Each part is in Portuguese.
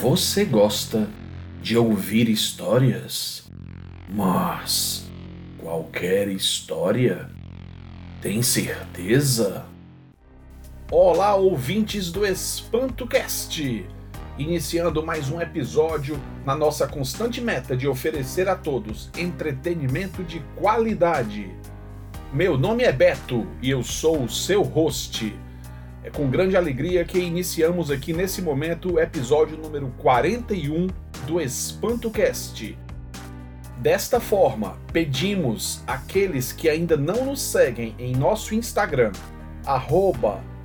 Você gosta de ouvir histórias? Mas qualquer história? Tem certeza? Olá, ouvintes do EspantoCast! Iniciando mais um episódio na nossa constante meta de oferecer a todos entretenimento de qualidade. Meu nome é Beto e eu sou o seu host. É com grande alegria que iniciamos aqui nesse momento o episódio número 41 do EspantoCast. Desta forma, pedimos àqueles que ainda não nos seguem em nosso Instagram,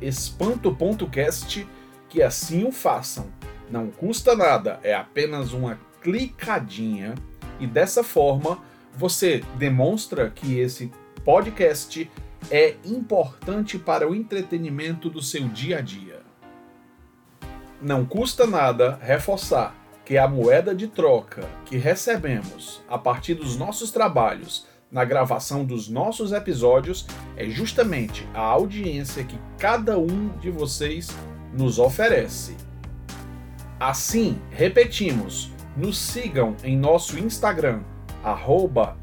espanto.cast, que assim o façam. Não custa nada, é apenas uma clicadinha e dessa forma você demonstra que esse podcast é importante para o entretenimento do seu dia a dia. Não custa nada reforçar que a moeda de troca que recebemos a partir dos nossos trabalhos na gravação dos nossos episódios é justamente a audiência que cada um de vocês nos oferece. Assim, repetimos, nos sigam em nosso Instagram,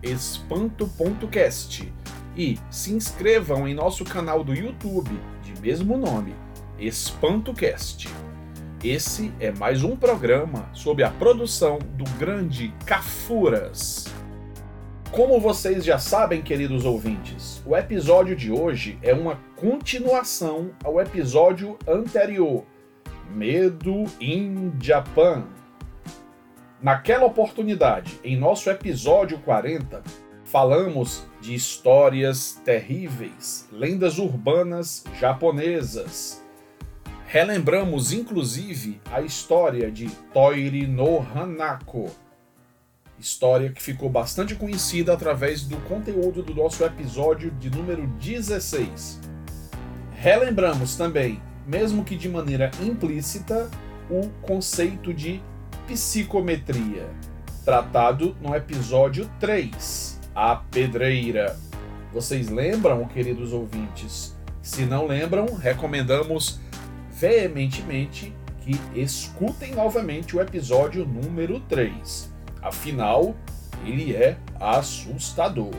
espanto.cast e se inscrevam em nosso canal do YouTube, de mesmo nome, EspantoCast. Esse é mais um programa sobre a produção do grande Cafuras. Como vocês já sabem, queridos ouvintes, o episódio de hoje é uma continuação ao episódio anterior, Medo in Japan. Naquela oportunidade, em nosso episódio 40, falamos de histórias terríveis, lendas urbanas japonesas. Relembramos inclusive a história de Toire no Hanako, história que ficou bastante conhecida através do conteúdo do nosso episódio de número 16. Relembramos também, mesmo que de maneira implícita, o conceito de psicometria, tratado no episódio 3 a Pedreira. Vocês lembram, queridos ouvintes? Se não lembram, recomendamos veementemente que escutem novamente o episódio número 3. Afinal, ele é assustador.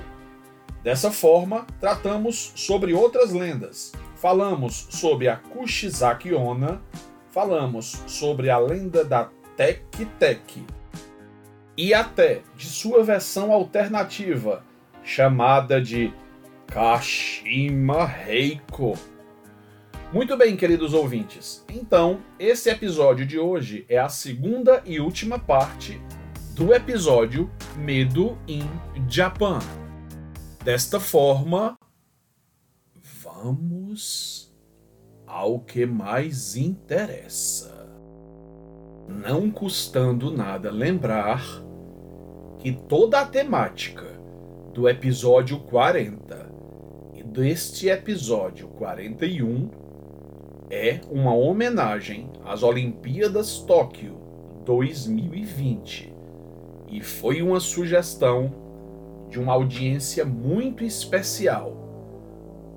Dessa forma, tratamos sobre outras lendas. Falamos sobre a Kushizaki Onna, falamos sobre a lenda da Tek Tek, e até de sua versão alternativa, chamada de Kashima Reiko. Muito bem, queridos ouvintes. Então, esse episódio de hoje é a segunda e última parte do episódio Medo in Japan. Desta forma, vamos ao que mais interessa. Não custando nada lembrar que toda a temática do episódio 40 e deste episódio 41 é uma homenagem às Olimpíadas Tóquio 2020 e foi uma sugestão de uma audiência muito especial.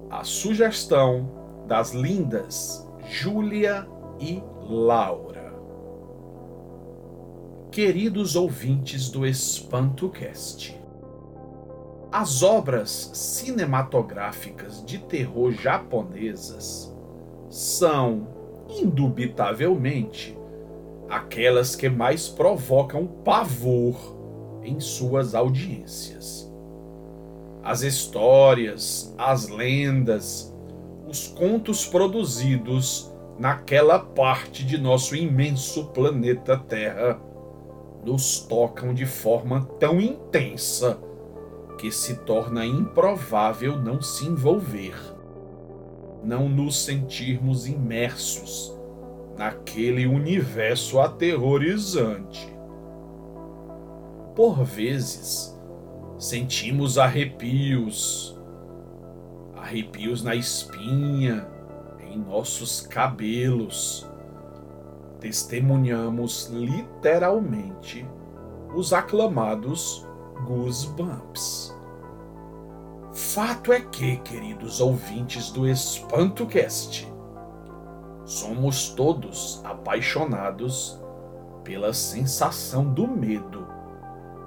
A sugestão das lindas Júlia e Laura. Queridos ouvintes do EspantoCast, as obras cinematográficas de terror japonesas são, indubitavelmente, aquelas que mais provocam pavor em suas audiências. As histórias, as lendas, os contos produzidos naquela parte de nosso imenso planeta Terra nos tocam de forma tão intensa que se torna improvável não se envolver, não nos sentirmos imersos naquele universo aterrorizante. Por vezes, sentimos arrepios, arrepios na espinha, em nossos cabelos testemunhamos literalmente os aclamados Goosebumps. Fato é que, queridos ouvintes do EspantoCast, somos todos apaixonados pela sensação do medo,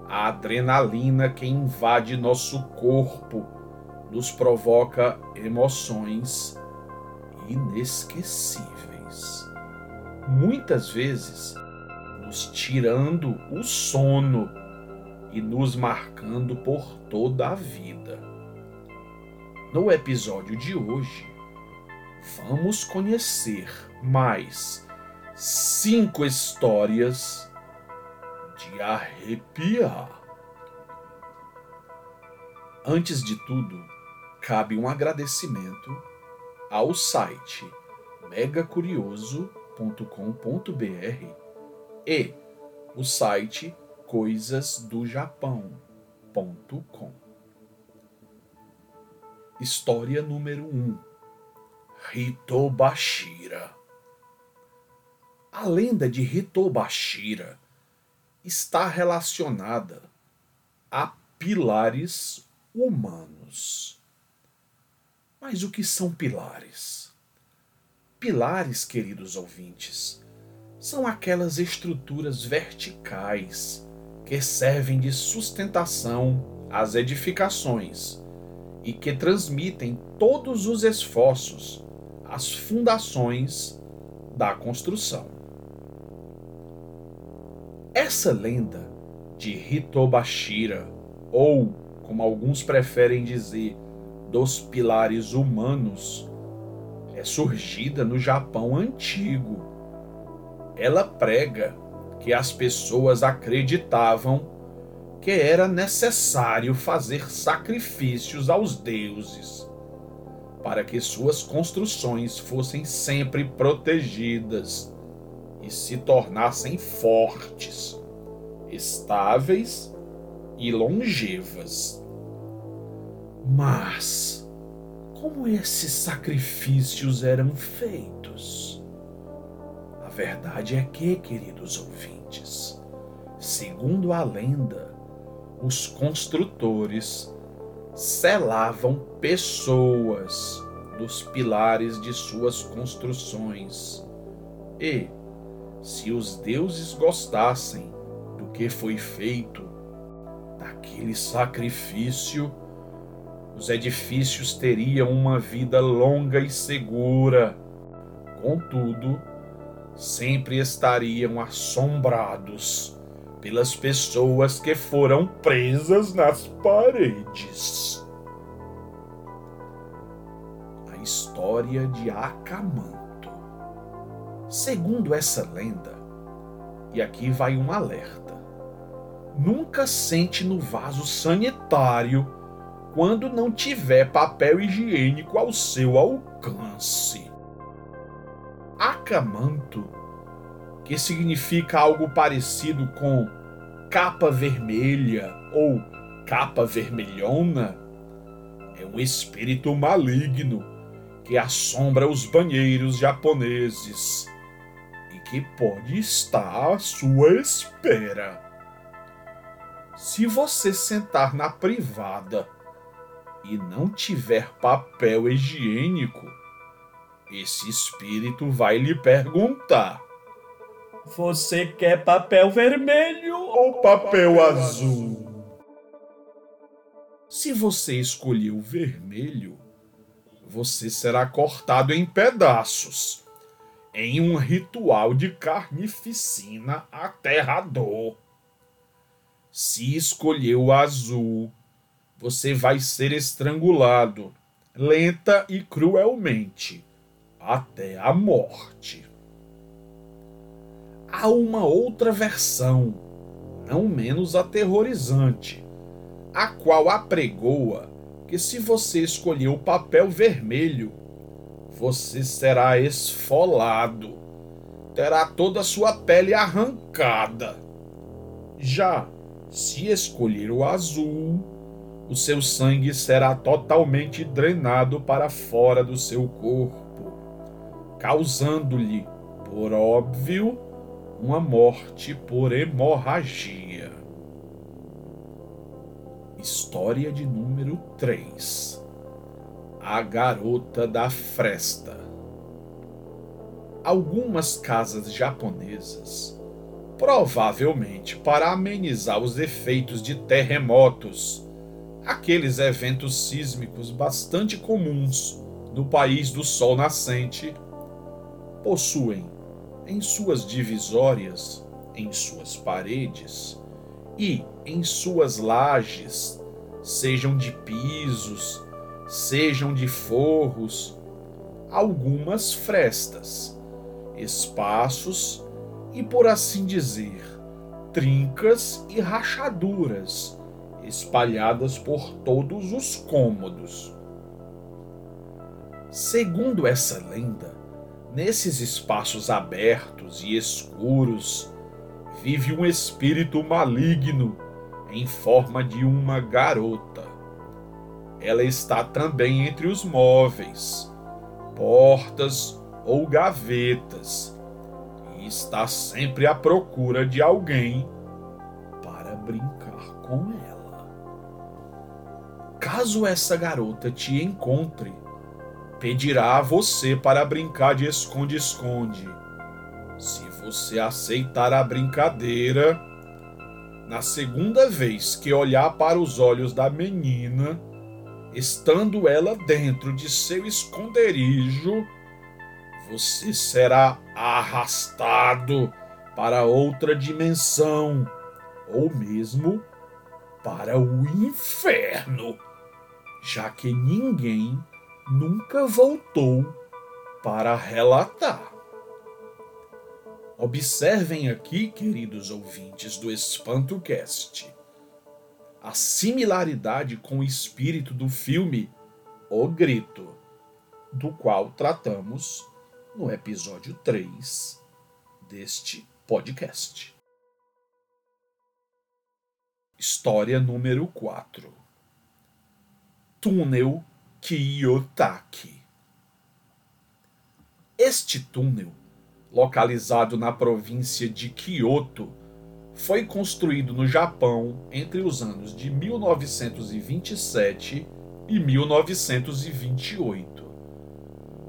a adrenalina que invade nosso corpo nos provoca emoções inesquecíveis. Muitas vezes, nos tirando o sono e nos marcando por toda a vida. No episódio de hoje, vamos conhecer mais cinco histórias de arrepiar. Antes de tudo, cabe um agradecimento ao site megacurioso.com.br e o site coisasdojapão.com. História número 1 Hitobashira A lenda de Hitobashira está relacionada a pilares humanos. Mas o que são pilares? Pilares, queridos ouvintes, são aquelas estruturas verticais que servem de sustentação às edificações e que transmitem todos os esforços às fundações da construção. Essa lenda de Hitobashira, ou como alguns preferem dizer, dos pilares humanos é surgida no Japão antigo. Ela prega que as pessoas acreditavam que era necessário fazer sacrifícios aos deuses para que suas construções fossem sempre protegidas e se tornassem fortes, estáveis e longevas. Mas como esses sacrifícios eram feitos? A verdade é que, queridos ouvintes, segundo a lenda, os construtores selavam pessoas dos pilares de suas construções. E, se os deuses gostassem do que foi feito, daquele sacrifício, os edifícios teriam uma vida longa e segura. Contudo, sempre estariam assombrados pelas pessoas que foram presas nas paredes. A história de Acamanto. Segundo essa lenda, e aqui vai um alerta: nunca sente no vaso sanitário quando não tiver papel higiênico ao seu alcance. Acamanto, que significa algo parecido com capa vermelha ou capa vermelhona, é um espírito maligno que assombra os banheiros japoneses e que pode estar à sua espera. Se você sentar na privada e não tiver papel higiênico, esse espírito vai lhe perguntar: Você quer papel vermelho ou papel azul? Se você escolher o vermelho, você será cortado em pedaços, em um ritual de carnificina aterrador. Se escolher o azul, você vai ser estrangulado, lenta e cruelmente, até a morte. Há uma outra versão, não menos aterrorizante, a qual apregoa que se você escolher o papel vermelho, você será esfolado, terá toda a sua pele arrancada. Já se escolher o azul, o seu sangue será totalmente drenado para fora do seu corpo, causando-lhe, por óbvio, uma morte por hemorragia. História de número 3 A Garota da Fresta Algumas casas japonesas provavelmente para amenizar os efeitos de terremotos, aqueles eventos sísmicos bastante comuns no país do sol nascente, possuem em suas divisórias, em suas paredes e em suas lajes, sejam de pisos, sejam de forros, algumas frestas, espaços e, por assim dizer, trincas e rachaduras espalhadas por todos os cômodos. Segundo essa lenda, nesses espaços abertos e escuros vive um espírito maligno em forma de uma garota. Ela está também entre os móveis, portas ou gavetas e está sempre à procura de alguém para brincar com ela. Caso essa garota te encontre, pedirá a você para brincar de esconde-esconde. Se você aceitar a brincadeira, na segunda vez que olhar para os olhos da menina, estando ela dentro de seu esconderijo, você será arrastado para outra dimensão, ou mesmo para o inferno, já que ninguém nunca voltou para relatar. Observem aqui, queridos ouvintes do Espanto Cast, a similaridade com o espírito do filme O Grito, do qual tratamos no episódio 3 deste podcast. História número 4 Túnel Kiyotaki Este túnel, localizado na província de Kyoto, foi construído no Japão entre os anos de 1927 e 1928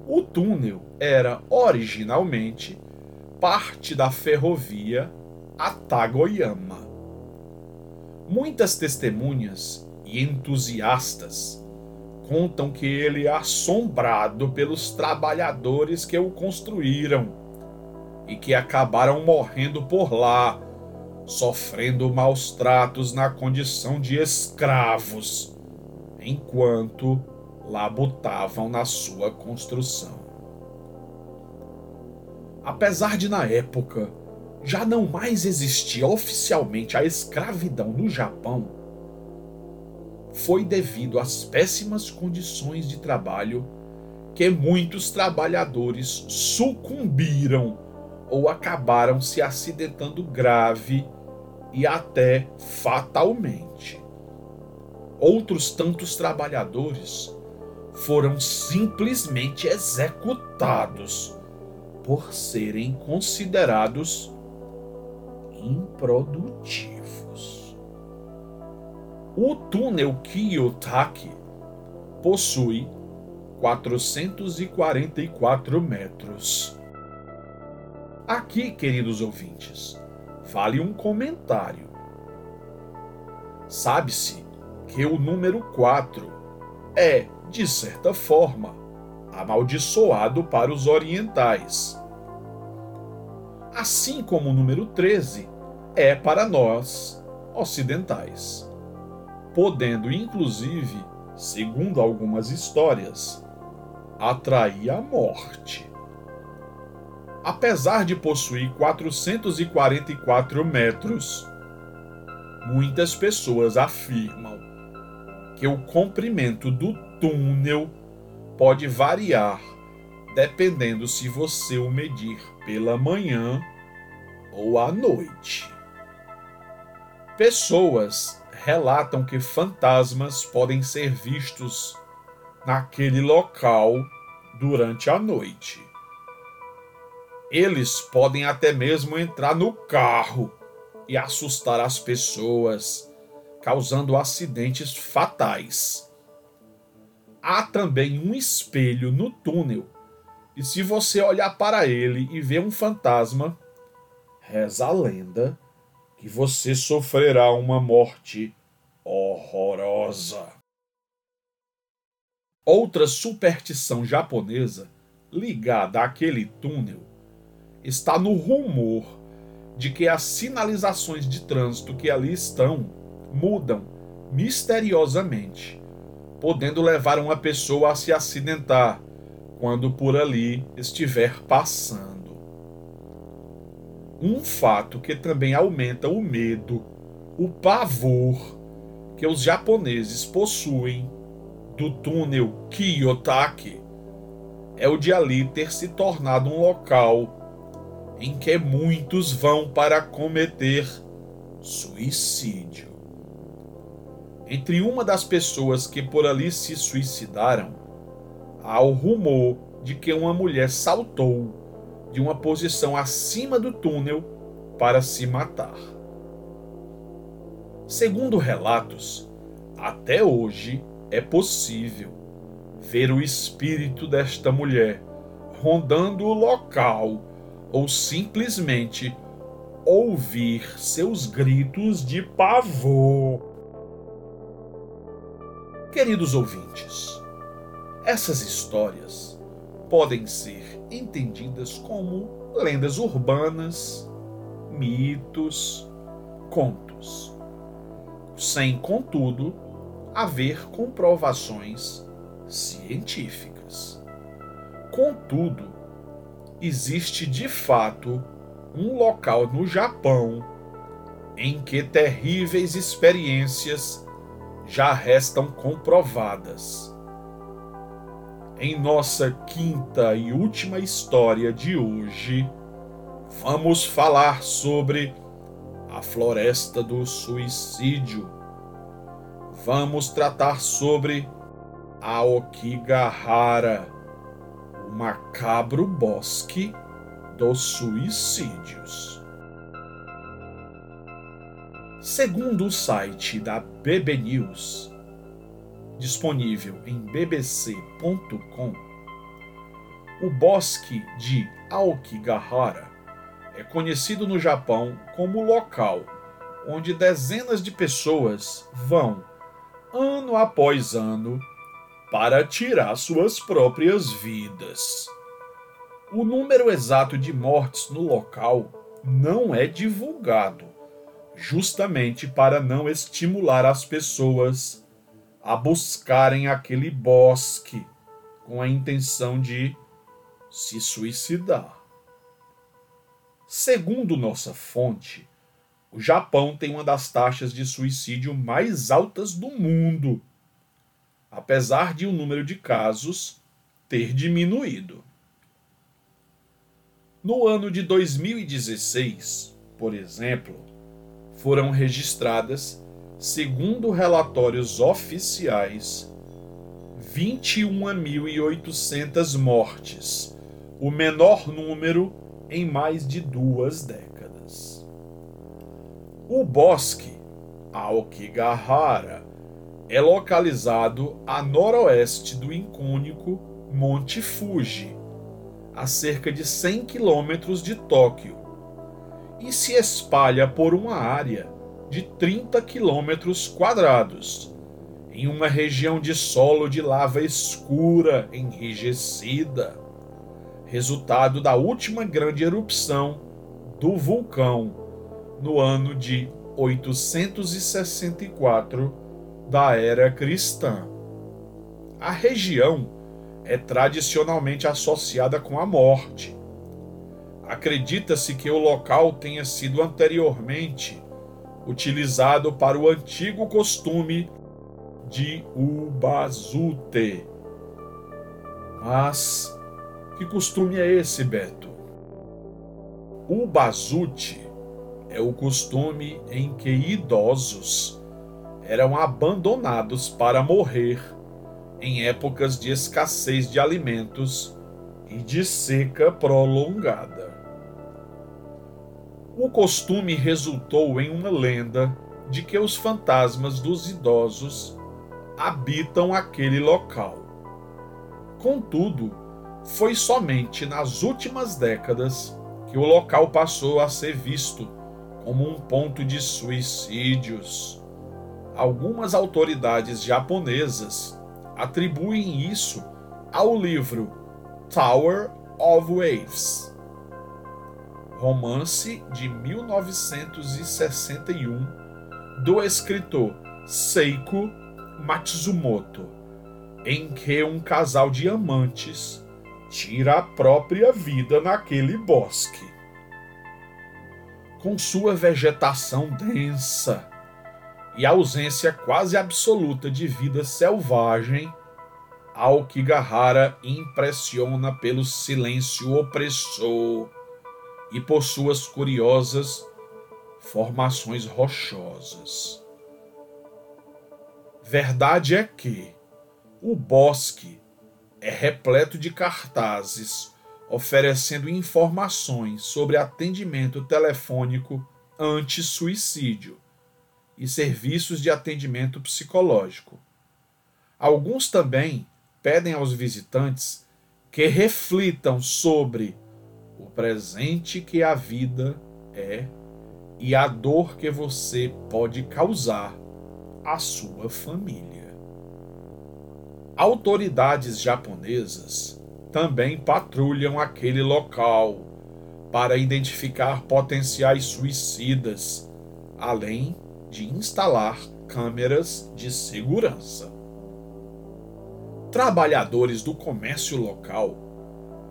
o túnel era originalmente parte da ferrovia Atagoyama. Muitas testemunhas e entusiastas contam que ele é assombrado pelos trabalhadores que o construíram e que acabaram morrendo por lá, sofrendo maus tratos na condição de escravos, enquanto labutavam na sua construção. Apesar de, na época, já não mais existia oficialmente a escravidão no Japão, foi devido às péssimas condições de trabalho que muitos trabalhadores sucumbiram ou acabaram se acidentando grave e até fatalmente. Outros tantos trabalhadores foram simplesmente executados por serem considerados improdutivos. O túnel Kiyotaki possui 444 metros. Aqui, queridos ouvintes, vale um comentário. Sabe-se que o número 4 é de certa forma, amaldiçoado para os orientais. Assim como o número 13 é para nós ocidentais, podendo inclusive, segundo algumas histórias, atrair a morte. Apesar de possuir 444 metros, muitas pessoas afirmam que o comprimento do túnel pode variar dependendo se você o medir pela manhã ou à noite. Pessoas relatam que fantasmas podem ser vistos naquele local durante a noite. Eles podem até mesmo entrar no carro e assustar as pessoas, causando acidentes fatais há também um espelho no túnel, e se você olhar para ele e ver um fantasma, reza a lenda que você sofrerá uma morte horrorosa. Outra superstição japonesa ligada àquele túnel está no rumor de que as sinalizações de trânsito que ali estão mudam misteriosamente, podendo levar uma pessoa a se acidentar quando por ali estiver passando. Um fato que também aumenta o medo, o pavor que os japoneses possuem do túnel Kiyotaki é o de ali ter se tornado um local em que muitos vão para cometer suicídio. Entre uma das pessoas que por ali se suicidaram, há o rumor de que uma mulher saltou de uma posição acima do túnel para se matar. Segundo relatos, até hoje é possível ver o espírito desta mulher rondando o local ou simplesmente ouvir seus gritos de pavor. Queridos ouvintes, essas histórias podem ser entendidas como lendas urbanas, mitos, contos, sem, contudo, haver comprovações científicas. Contudo, existe de fato um local no Japão em que terríveis experiências já restam comprovadas em nossa quinta e última história de hoje, vamos falar sobre a Floresta do Suicídio. Vamos tratar sobre a Okigahara, o macabro bosque dos suicídios. Segundo o site da BB News, disponível em bbc.com, o bosque de Aokigahara é conhecido no Japão como local onde dezenas de pessoas vão, ano após ano, para tirar suas próprias vidas. O número exato de mortes no local não é divulgado, justamente para não estimular as pessoas a buscarem aquele bosque com a intenção de se suicidar. Segundo nossa fonte, o Japão tem uma das taxas de suicídio mais altas do mundo, apesar de o número de casos ter diminuído. No ano de 2016, por exemplo, foram registradas segundo relatórios oficiais, 21.800 mortes, o menor número em mais de duas décadas. O bosque Aokigahara é localizado a noroeste do icônico Monte Fuji, a cerca de 100 quilômetros de Tóquio, e se espalha por uma área de 30 quilômetros quadrados, em uma região de solo de lava escura, enrijecida, resultado da última grande erupção do vulcão no ano de 864 da era cristã. A região é tradicionalmente associada com a morte. Acredita-se que o local tenha sido anteriormente utilizado para o antigo costume de ubazute. Mas que costume é esse, Beto? O bazute é o costume em que idosos eram abandonados para morrer em épocas de escassez de alimentos e de seca prolongada. O costume resultou em uma lenda de que os fantasmas dos idosos habitam aquele local. Contudo, foi somente nas últimas décadas que o local passou a ser visto como um ponto de suicídios. Algumas autoridades japonesas atribuem isso ao livro Tower of Waves, romance de 1961 do escritor Seiko Matsumoto, em que um casal de amantes tira a própria vida naquele bosque. Com sua vegetação densa e ausência quase absoluta de vida selvagem, Aokigahara impressiona pelo silêncio opressor e por suas curiosas formações rochosas. Verdade é que o bosque é repleto de cartazes oferecendo informações sobre atendimento telefônico anti-suicídio e serviços de atendimento psicológico. Alguns também pedem aos visitantes que reflitam sobre presente que a vida é e a dor que você pode causar à sua família. Autoridades japonesas também patrulham aquele local para identificar potenciais suicidas, além de instalar câmeras de segurança trabalhadores do comércio local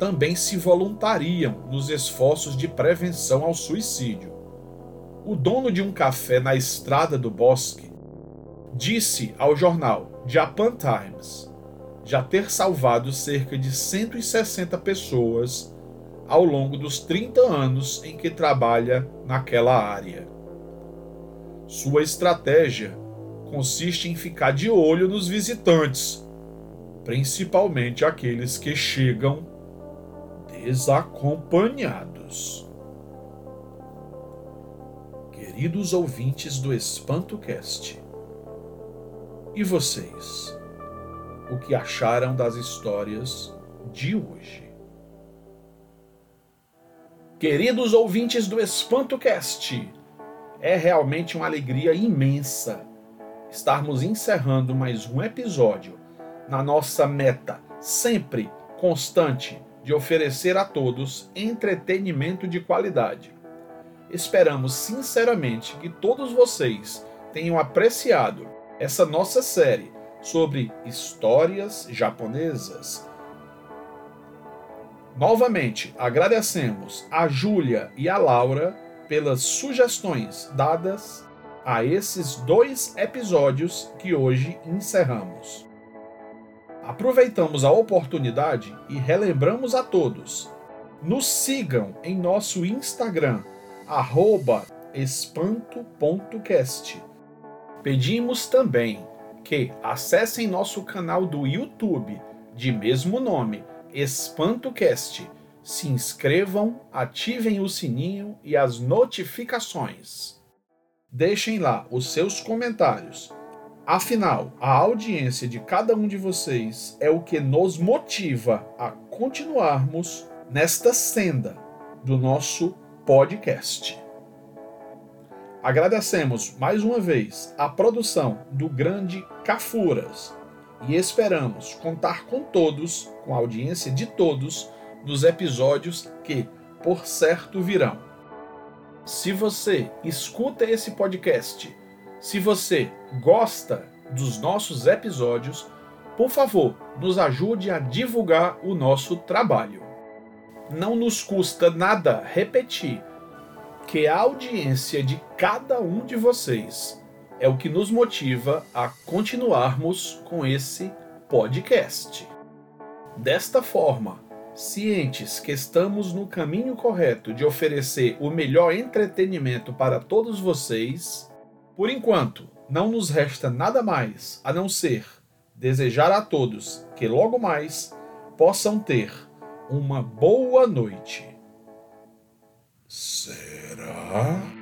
também se voluntariam nos esforços de prevenção ao suicídio. O dono de um café na estrada do bosque disse ao jornal Japan Times já ter salvado cerca de 160 pessoas ao longo dos 30 anos em que trabalha naquela área. Sua estratégia consiste em ficar de olho nos visitantes principalmente aqueles que chegam desacompanhados. Queridos ouvintes do EspantoCast, e vocês? O que acharam das histórias de hoje? Queridos ouvintes do EspantoCast, é realmente uma alegria imensa estarmos encerrando mais um episódio na nossa meta sempre constante de oferecer a todos entretenimento de qualidade. Esperamos sinceramente que todos vocês tenham apreciado essa nossa série sobre histórias japonesas. Novamente, agradecemos a Júlia e a Laura pelas sugestões dadas a esses dois episódios que hoje encerramos. Aproveitamos a oportunidade e relembramos a todos. Nos sigam em nosso Instagram, espanto.cast. Pedimos também que acessem nosso canal do YouTube, de mesmo nome, EspantoCast. Se inscrevam, ativem o sininho e as notificações. Deixem lá os seus comentários Afinal, a audiência de cada um de vocês é o que nos motiva a continuarmos nesta senda do nosso podcast. Agradecemos mais uma vez a produção do grande Cafuras e esperamos contar com todos, com a audiência de todos, nos episódios que, por certo, virão. Se você escuta esse podcast se você gosta dos nossos episódios, por favor, nos ajude a divulgar o nosso trabalho. Não nos custa nada repetir que a audiência de cada um de vocês é o que nos motiva a continuarmos com esse podcast. Desta forma, cientes que estamos no caminho correto de oferecer o melhor entretenimento para todos vocês, por enquanto, não nos resta nada mais a não ser desejar a todos que logo mais possam ter uma boa noite. Será?